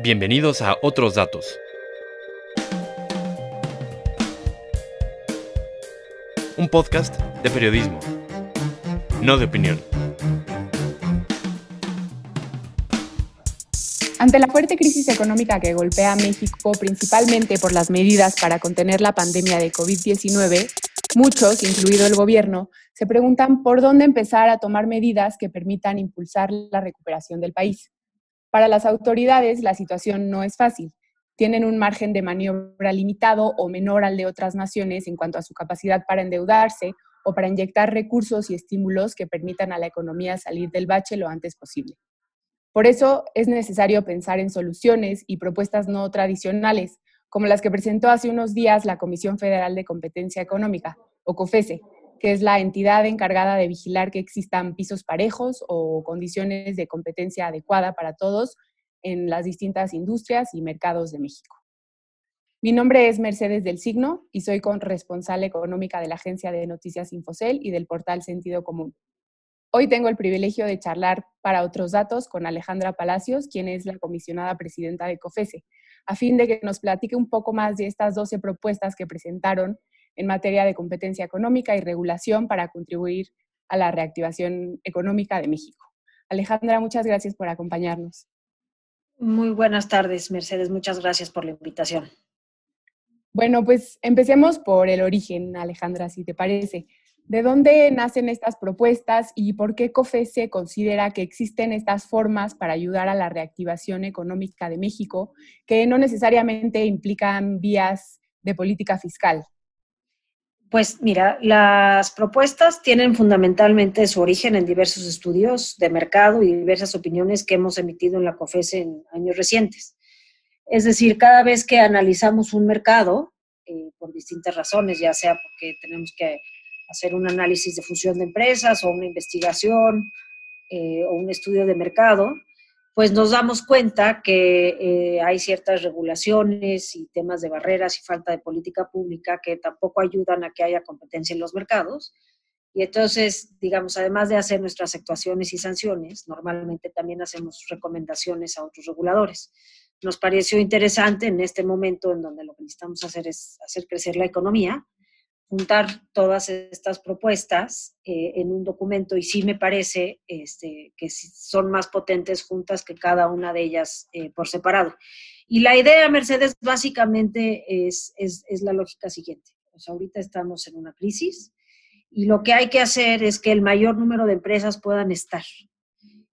Bienvenidos a Otros Datos. Un podcast de periodismo, no de opinión. Ante la fuerte crisis económica que golpea a México, principalmente por las medidas para contener la pandemia de COVID-19, muchos, incluido el gobierno, se preguntan por dónde empezar a tomar medidas que permitan impulsar la recuperación del país. Para las autoridades la situación no es fácil. Tienen un margen de maniobra limitado o menor al de otras naciones en cuanto a su capacidad para endeudarse o para inyectar recursos y estímulos que permitan a la economía salir del bache lo antes posible. Por eso es necesario pensar en soluciones y propuestas no tradicionales, como las que presentó hace unos días la Comisión Federal de Competencia Económica, o COFESE, que es la entidad encargada de vigilar que existan pisos parejos o condiciones de competencia adecuada para todos en las distintas industrias y mercados de México. Mi nombre es Mercedes del Signo y soy corresponsal económica de la agencia de noticias Infocel y del portal Sentido Común. Hoy tengo el privilegio de charlar para otros datos con Alejandra Palacios, quien es la comisionada presidenta de COFESE, a fin de que nos platique un poco más de estas 12 propuestas que presentaron en materia de competencia económica y regulación para contribuir a la reactivación económica de México. Alejandra, muchas gracias por acompañarnos. Muy buenas tardes, Mercedes. Muchas gracias por la invitación. Bueno, pues empecemos por el origen, Alejandra, si te parece. ¿De dónde nacen estas propuestas y por qué COFESE considera que existen estas formas para ayudar a la reactivación económica de México que no necesariamente implican vías de política fiscal? Pues mira, las propuestas tienen fundamentalmente su origen en diversos estudios de mercado y diversas opiniones que hemos emitido en la COFESE en años recientes. Es decir, cada vez que analizamos un mercado, eh, por distintas razones, ya sea porque tenemos que hacer un análisis de fusión de empresas o una investigación eh, o un estudio de mercado, pues nos damos cuenta que eh, hay ciertas regulaciones y temas de barreras y falta de política pública que tampoco ayudan a que haya competencia en los mercados. Y entonces, digamos, además de hacer nuestras actuaciones y sanciones, normalmente también hacemos recomendaciones a otros reguladores. Nos pareció interesante en este momento en donde lo que necesitamos hacer es hacer crecer la economía, juntar todas estas propuestas eh, en un documento y sí me parece este, que son más potentes juntas que cada una de ellas eh, por separado. Y la idea, Mercedes, básicamente es, es, es la lógica siguiente. Pues ahorita estamos en una crisis y lo que hay que hacer es que el mayor número de empresas puedan estar.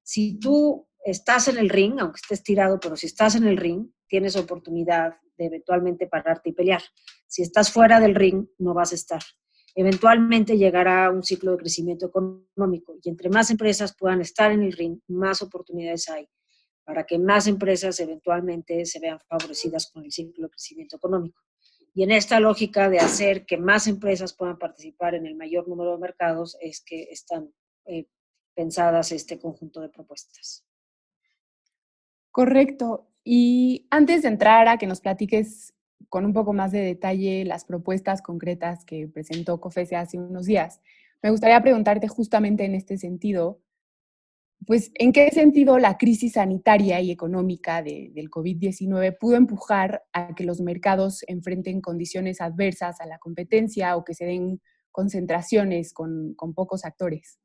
Si tú estás en el ring, aunque estés tirado, pero si estás en el ring, tienes oportunidad de eventualmente pararte y pelear. Si estás fuera del ring, no vas a estar. Eventualmente llegará un ciclo de crecimiento económico y entre más empresas puedan estar en el ring, más oportunidades hay para que más empresas eventualmente se vean favorecidas con el ciclo de crecimiento económico. Y en esta lógica de hacer que más empresas puedan participar en el mayor número de mercados es que están eh, pensadas este conjunto de propuestas. Correcto. Y antes de entrar a que nos platiques con un poco más de detalle las propuestas concretas que presentó COFESE hace unos días, me gustaría preguntarte justamente en este sentido, pues, ¿en qué sentido la crisis sanitaria y económica del COVID-19 pudo empujar a que los mercados enfrenten condiciones adversas a la competencia o que se den concentraciones con pocos actores?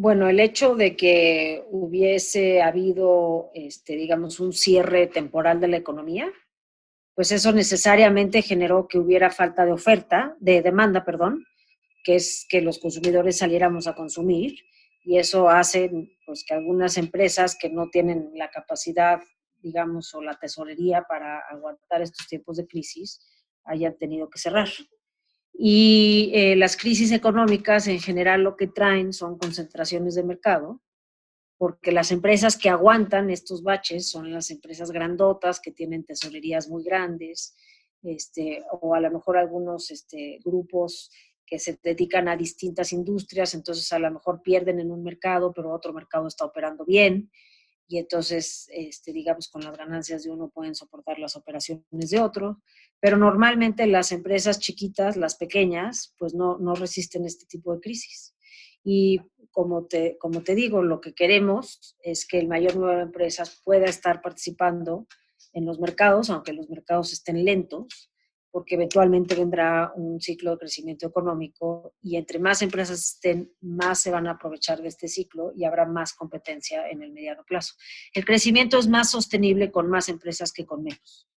Bueno, el hecho de que hubiese habido, este, digamos, un cierre temporal de la economía, pues eso necesariamente generó que hubiera falta de oferta, de demanda, perdón, que es que los consumidores saliéramos a consumir y eso hace pues, que algunas empresas que no tienen la capacidad, digamos, o la tesorería para aguantar estos tiempos de crisis hayan tenido que cerrar. Y eh, las crisis económicas en general lo que traen son concentraciones de mercado, porque las empresas que aguantan estos baches son las empresas grandotas que tienen tesorerías muy grandes, este, o a lo mejor algunos este, grupos que se dedican a distintas industrias, entonces a lo mejor pierden en un mercado, pero otro mercado está operando bien y entonces, este, digamos, con las ganancias de uno pueden soportar las operaciones de otro, pero normalmente las empresas chiquitas, las pequeñas, pues no, no resisten este tipo de crisis. Y como te, como te digo, lo que queremos es que el mayor número de empresas pueda estar participando en los mercados, aunque los mercados estén lentos, porque eventualmente vendrá un ciclo de crecimiento económico y entre más empresas estén, más se van a aprovechar de este ciclo y habrá más competencia en el mediano plazo. El crecimiento es más sostenible con más empresas que con menos.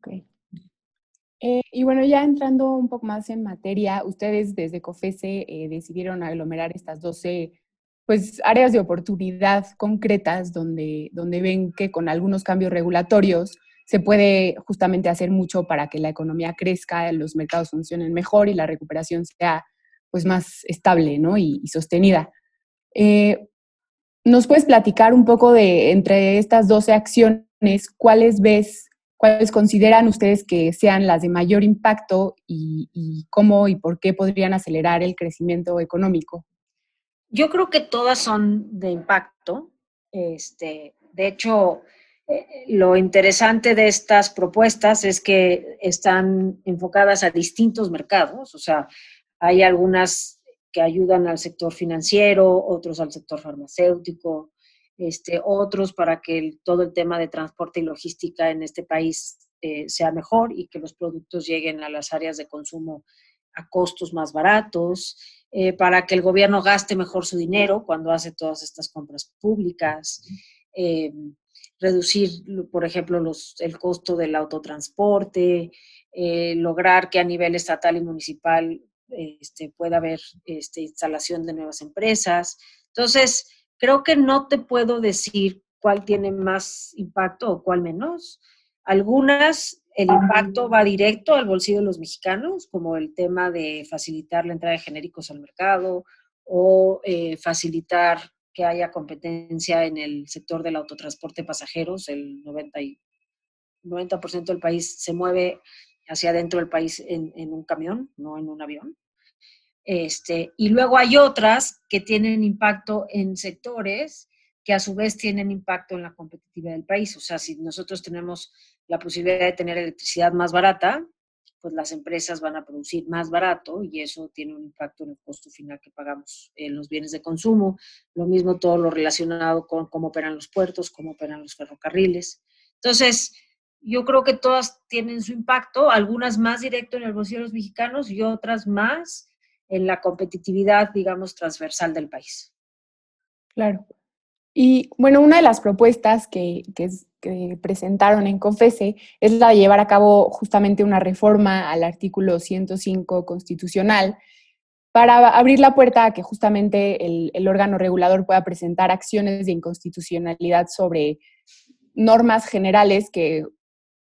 Okay. Eh, y bueno, ya entrando un poco más en materia, ustedes desde COFESE eh, decidieron aglomerar estas 12 pues, áreas de oportunidad concretas donde, donde ven que con algunos cambios regulatorios se puede justamente hacer mucho para que la economía crezca, los mercados funcionen mejor y la recuperación sea pues más estable ¿no? y, sostenida. Eh, ¿Nos puedes platicar un poco de entre estas 12 acciones, cuáles ves, cuáles consideran ustedes que sean las de mayor impacto y, cómo y por qué podrían acelerar el crecimiento económico? Yo creo que todas son de impacto. Este, de hecho, eh, lo interesante de estas propuestas es que están enfocadas a distintos mercados, o sea, hay algunas que ayudan al sector financiero, otros al sector farmacéutico, este, otros para que todo el tema de transporte y logística en este país eh, sea mejor y que los productos lleguen a las áreas de consumo a costos más baratos, eh, para que el gobierno gaste mejor su dinero cuando hace todas estas compras públicas reducir, por ejemplo, los, el costo del autotransporte, eh, lograr que a nivel estatal y municipal este, pueda haber este, instalación de nuevas empresas. Entonces, creo que no te puedo decir cuál tiene más impacto o cuál menos. Algunas, el impacto va directo al bolsillo de los mexicanos, como el tema de facilitar la entrada de genéricos al mercado o eh, facilitar que haya competencia en el sector del autotransporte de pasajeros. El 90, y, 90 del país se mueve hacia adentro del país en, un camión, no en un avión. Este, y luego hay otras que tienen impacto en sectores que a su vez tienen impacto en la competitividad del país. O sea, si nosotros tenemos la posibilidad de tener electricidad más barata, pues las empresas van a producir más barato y eso tiene un impacto en el costo final que pagamos en los bienes de consumo. Lo mismo todo lo relacionado con cómo operan los puertos, cómo operan los ferrocarriles. Entonces, yo creo que todas tienen su impacto, algunas más directo en el bolsillo de los mexicanos y otras más en la competitividad, digamos, transversal del país. Claro. Y bueno, una de las propuestas que, que, presentaron en COFESE es la de llevar a cabo justamente una reforma al artículo 105 constitucional para abrir la puerta a que justamente el, el órgano regulador pueda presentar acciones de inconstitucionalidad sobre normas generales que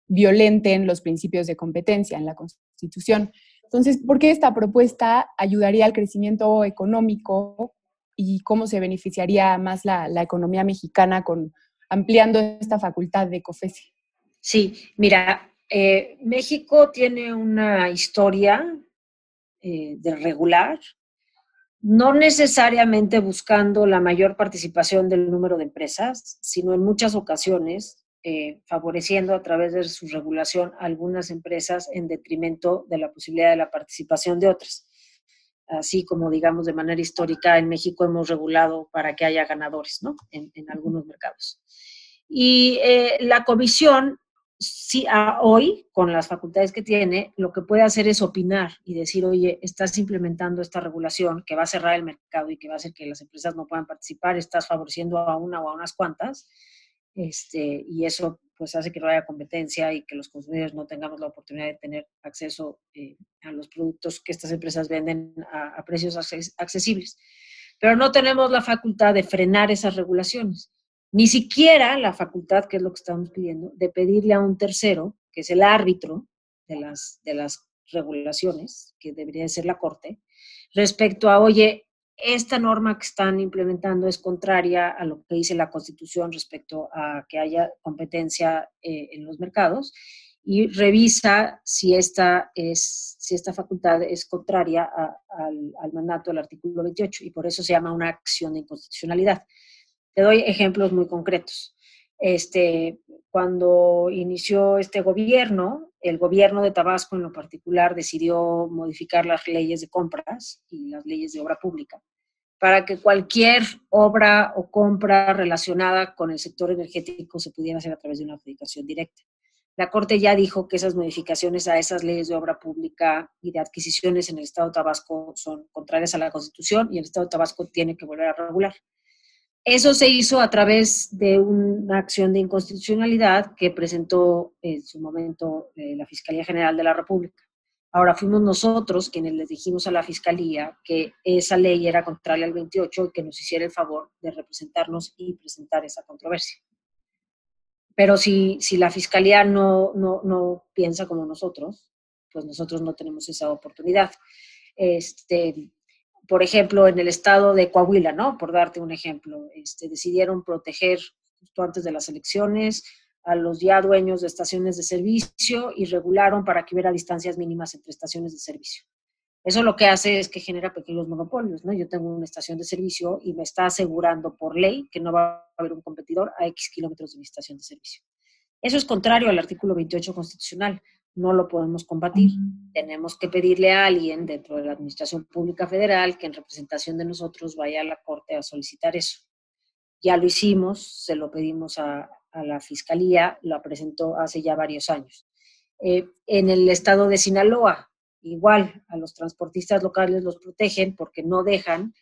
violenten los principios de competencia en la Constitución. Entonces, ¿por qué esta propuesta ayudaría al crecimiento económico y cómo se beneficiaría más la, economía mexicana con ampliando esta facultad de COFESI. Sí, mira, eh, México tiene una historia eh, de regular, no necesariamente buscando la mayor participación del número de empresas, sino en muchas ocasiones eh, favoreciendo a través de su regulación algunas empresas en detrimento de la posibilidad de la participación de otras así como digamos de manera histórica en México hemos regulado para que haya ganadores, ¿no? En, algunos mercados. Y eh, la comisión, sí, hoy, con las facultades que tiene, lo que puede hacer es opinar y decir, oye, estás implementando esta regulación que va a cerrar el mercado y que va a hacer que las empresas no puedan participar, estás favoreciendo a una o a unas cuantas, este, y eso pues hace que no haya competencia y que los consumidores no tengamos la oportunidad de tener acceso eh, a los productos que estas empresas venden a, precios accesibles. Pero no tenemos la facultad de frenar esas regulaciones, ni siquiera la facultad, que es lo que estamos pidiendo, de pedirle a un tercero, que es el árbitro de las, de las regulaciones, que debería ser la Corte, respecto a, oye, esta norma que están implementando es contraria a lo que dice la Constitución respecto a que haya competencia eh, en los mercados y revisa si esta, es, si esta facultad es contraria al, al, mandato del artículo 28 y por eso se llama una acción de inconstitucionalidad. Te doy ejemplos muy concretos. Este, cuando inició este gobierno, el gobierno de Tabasco en lo particular decidió modificar las leyes de compras y las leyes de obra pública para que cualquier obra o compra relacionada con el sector energético se pudiera hacer a través de una adjudicación directa. La Corte ya dijo que esas modificaciones a esas leyes de obra pública y de adquisiciones en el Estado de Tabasco son contrarias a la Constitución y el Estado de Tabasco tiene que volver a regular. Eso se hizo a través de una acción de inconstitucionalidad que presentó en su momento eh, la Fiscalía General de la República. Ahora fuimos nosotros quienes les dijimos a la Fiscalía que esa ley era contraria al 28 y que nos hiciera el favor de representarnos y presentar esa controversia. Pero si, si la Fiscalía no, no, no piensa como nosotros, pues nosotros no tenemos esa oportunidad. Este, por ejemplo, en el estado de Coahuila, ¿no? Por darte un ejemplo, este, decidieron proteger justo antes de las elecciones a los ya dueños de estaciones de servicio y regularon para que hubiera distancias mínimas entre estaciones de servicio. Eso lo que hace es que genera pequeños monopolios, ¿no? Yo tengo una estación de servicio y me está asegurando por ley que no va a haber un competidor a X kilómetros de mi estación de servicio. Eso es contrario al artículo 28 constitucional. No lo podemos combatir. Tenemos que pedirle a alguien dentro de la Administración Pública Federal que en representación de nosotros vaya a la Corte a solicitar eso. Ya lo hicimos, se lo pedimos a, a la Fiscalía, lo presentó hace ya varios años. Eh, en el estado de Sinaloa, igual, a los transportistas locales los protegen porque no dejan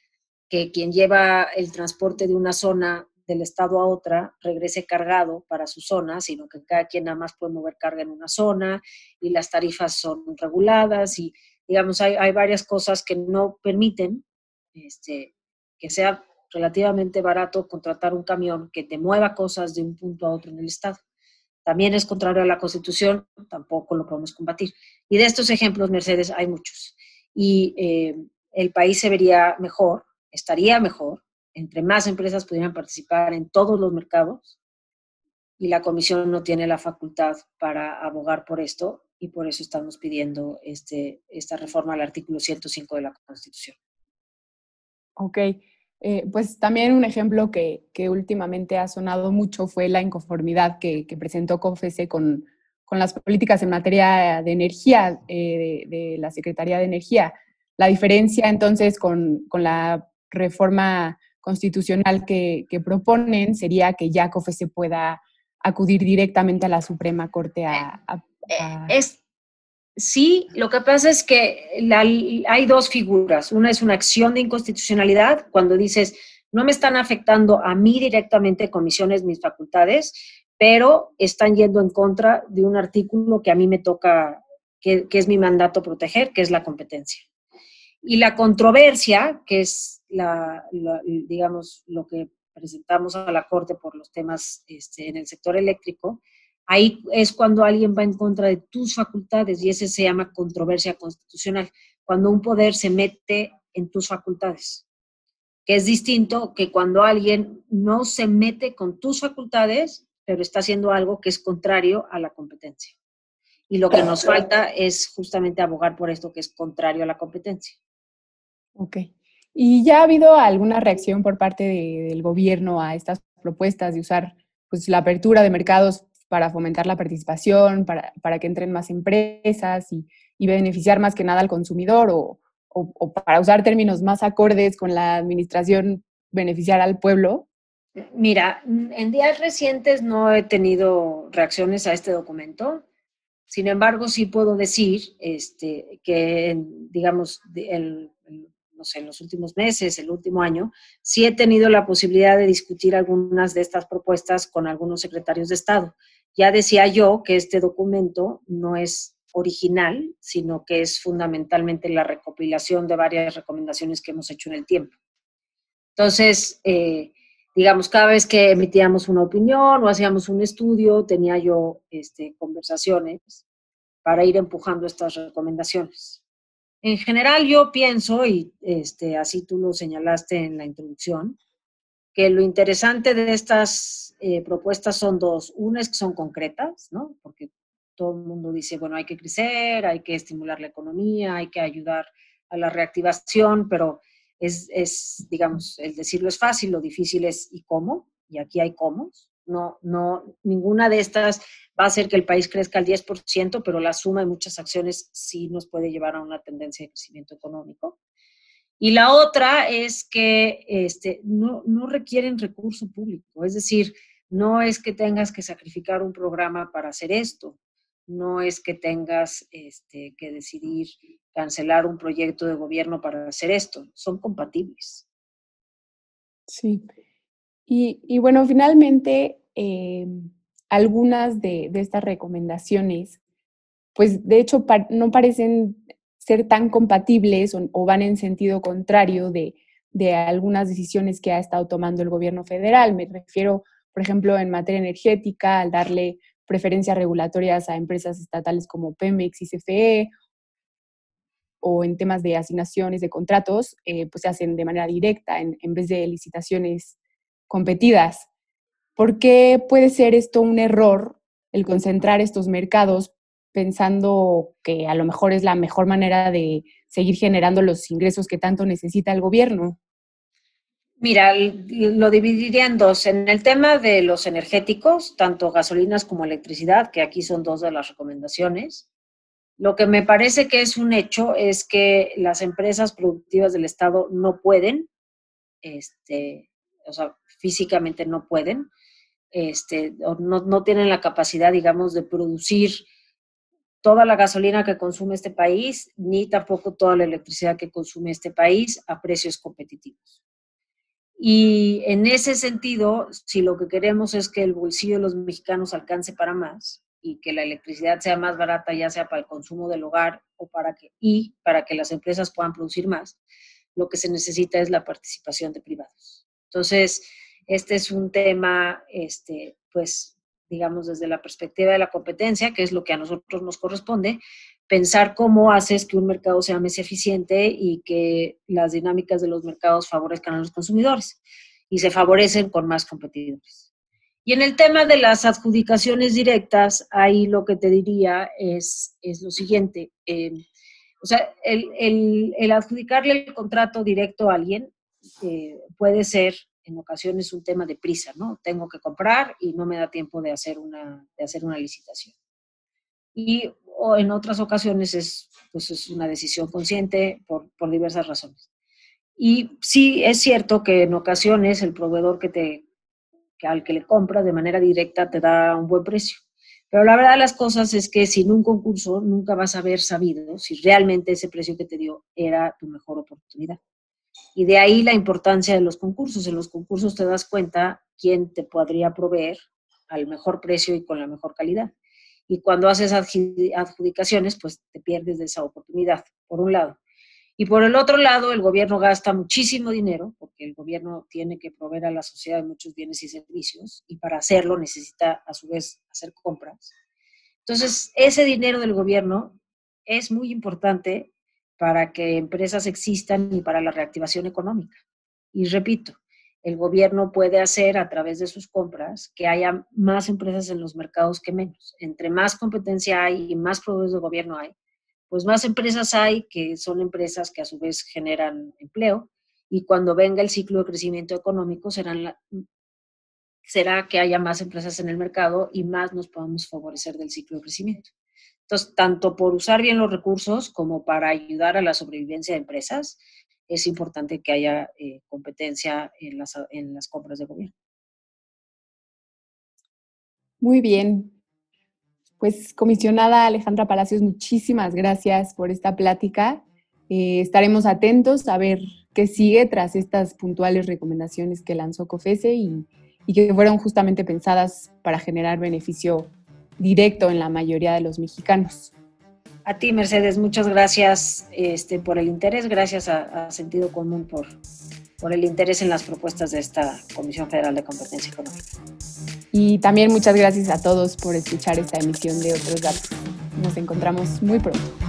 que quien lleva el transporte de una zona del estado a otra regrese cargado para su zona, sino que cada quien nada más puede mover carga en una zona y las tarifas son reguladas y, digamos, hay, hay varias cosas que no permiten este, que sea relativamente barato contratar un camión que te mueva cosas de un punto a otro en el estado. También es contrario a la Constitución, tampoco lo podemos combatir. Y de estos ejemplos, Mercedes, hay muchos. Y eh, el país se vería mejor, estaría mejor, entre más empresas pudieran participar en todos los mercados y la Comisión no tiene la facultad para abogar por esto y por eso estamos pidiendo este, esta reforma al artículo 105 de la Constitución. Ok. Eh, pues también un ejemplo que, últimamente ha sonado mucho fue la inconformidad que, presentó COFESE con, las políticas en materia de energía eh, de, la Secretaría de Energía. La diferencia entonces con, la reforma constitucional que, proponen sería que ya COFESE pueda acudir directamente a la Suprema Corte a... Eh, Sí, lo que pasa es que hay dos figuras. Una es una acción de inconstitucionalidad, cuando dices, no me están afectando a mí directamente comisiones mis facultades, pero están yendo en contra de un artículo que a mí me toca, que, es mi mandato proteger, que es la competencia. Y la controversia, que es, la, digamos, lo que presentamos a la Corte por los temas este, en el sector eléctrico, Ahí es cuando alguien va en contra de tus facultades y ese se llama controversia constitucional, cuando un poder se mete en tus facultades, que es distinto que cuando alguien no se mete con tus facultades, pero está haciendo algo que es contrario a la competencia. Y lo que nos falta es justamente abogar por esto que es contrario a la competencia. Ok. ¿Y ya ha habido alguna reacción por parte del gobierno a estas propuestas de usar pues, la apertura de mercados para fomentar la participación, para, para que entren más empresas y, beneficiar más que nada al consumidor o, o, para usar términos más acordes con la administración, beneficiar al pueblo? Mira, en días recientes no he tenido reacciones a este documento. Sin embargo, sí puedo decir este, que, digamos, el, no sé, en los últimos meses, el último año, sí he tenido la posibilidad de discutir algunas de estas propuestas con algunos secretarios de Estado. Ya decía yo que este documento no es original, sino que es fundamentalmente la recopilación de varias recomendaciones que hemos hecho en el tiempo. Entonces, eh, digamos, cada vez que emitíamos una opinión o hacíamos un estudio, tenía yo este, conversaciones para ir empujando estas recomendaciones. En general, yo pienso, y este, así tú lo señalaste en la introducción, que lo interesante de estas eh, propuestas son dos. Una es que son concretas, ¿no? Porque todo el mundo dice, bueno, hay que crecer, hay que estimular la economía, hay que ayudar a la reactivación, pero es, es digamos, el decirlo es fácil, lo difícil es ¿y cómo? Y aquí hay cómo. No, no, ninguna de estas va a hacer que el país crezca al 10%, pero la suma de muchas acciones sí nos puede llevar a una tendencia de crecimiento económico. Y la otra es que este, no, no requieren recurso público, es decir, no es que tengas que sacrificar un programa para hacer esto, no es que tengas este, que decidir cancelar un proyecto de gobierno para hacer esto, son compatibles. Sí. Y, bueno, finalmente, eh, algunas de, estas recomendaciones, pues de hecho no parecen ser tan compatibles o, van en sentido contrario de, de, algunas decisiones que ha estado tomando el gobierno federal. Me refiero, por ejemplo, en materia energética, al darle preferencias regulatorias a empresas estatales como Pemex y CFE, o en temas de asignaciones de contratos, eh, pues se hacen de manera directa en, en, vez de licitaciones competidas. ¿Por qué puede ser esto un error, el concentrar estos mercados pensando que a lo mejor es la mejor manera de seguir generando los ingresos que tanto necesita el gobierno? Mira, lo dividiría en dos. En el tema de los energéticos, tanto gasolinas como electricidad, que aquí son dos de las recomendaciones, lo que me parece que es un hecho es que las empresas productivas del Estado no pueden, este, o sea, físicamente no pueden, este, no, no tienen la capacidad, digamos, de producir toda la gasolina que consume este país, ni tampoco toda la electricidad que consume este país a precios competitivos. Y en ese sentido, si lo que queremos es que el bolsillo de los mexicanos alcance para más y que la electricidad sea más barata, ya sea para el consumo del hogar o para que, y para que las empresas puedan producir más, lo que se necesita es la participación de privados. Entonces, este es un tema, este, pues, digamos, desde la perspectiva de la competencia, que es lo que a nosotros nos corresponde, pensar cómo haces que un mercado sea más eficiente y que las dinámicas de los mercados favorezcan a los consumidores y se favorecen con más competidores. Y en el tema de las adjudicaciones directas, ahí lo que te diría es, es lo siguiente. Eh, o sea, el, el, el, adjudicarle el contrato directo a alguien eh, puede ser en ocasiones un tema de prisa, ¿no? Tengo que comprar y no me da tiempo de hacer una, de hacer una licitación. Y o en otras ocasiones es, pues es una decisión consciente por, por diversas razones. Y sí es cierto que en ocasiones el proveedor que te, que al que le compras de manera directa te da un buen precio. Pero la verdad de las cosas es que sin un concurso nunca vas a haber sabido si realmente ese precio que te dio era tu mejor oportunidad. Y de ahí la importancia de los concursos. En los concursos te das cuenta quién te podría proveer al mejor precio y con la mejor calidad. Y cuando haces adjudicaciones, pues te pierdes de esa oportunidad, por un lado. Y por el otro lado, el gobierno gasta muchísimo dinero, porque el gobierno tiene que proveer a la sociedad muchos bienes y servicios, y para hacerlo necesita a su vez hacer compras. Entonces, ese dinero del gobierno es muy importante para que empresas existan y para la reactivación económica. Y repito, el gobierno puede hacer a través de sus compras que haya más empresas en los mercados que menos. Entre más competencia hay y más proveedores de gobierno hay, pues más empresas hay que son empresas que a su vez generan empleo y cuando venga el ciclo de crecimiento económico serán será que haya más empresas en el mercado y más nos podamos favorecer del ciclo de crecimiento. Entonces, tanto por usar bien los recursos como para ayudar a la sobrevivencia de empresas, es importante que haya eh, competencia en las, en las compras de gobierno. Muy bien. Pues, comisionada Alejandra Palacios, muchísimas gracias por esta plática. Eh, estaremos atentos a ver qué sigue tras estas puntuales recomendaciones que lanzó COFESE y, y que fueron justamente pensadas para generar beneficio directo en la mayoría de los mexicanos. A ti, Mercedes, muchas gracias este, por el interés, gracias a, Sentido Común por, por el interés en las propuestas de esta Comisión Federal de Competencia Económica. Y también muchas gracias a todos por escuchar esta emisión de Otros Datos. Nos encontramos muy pronto.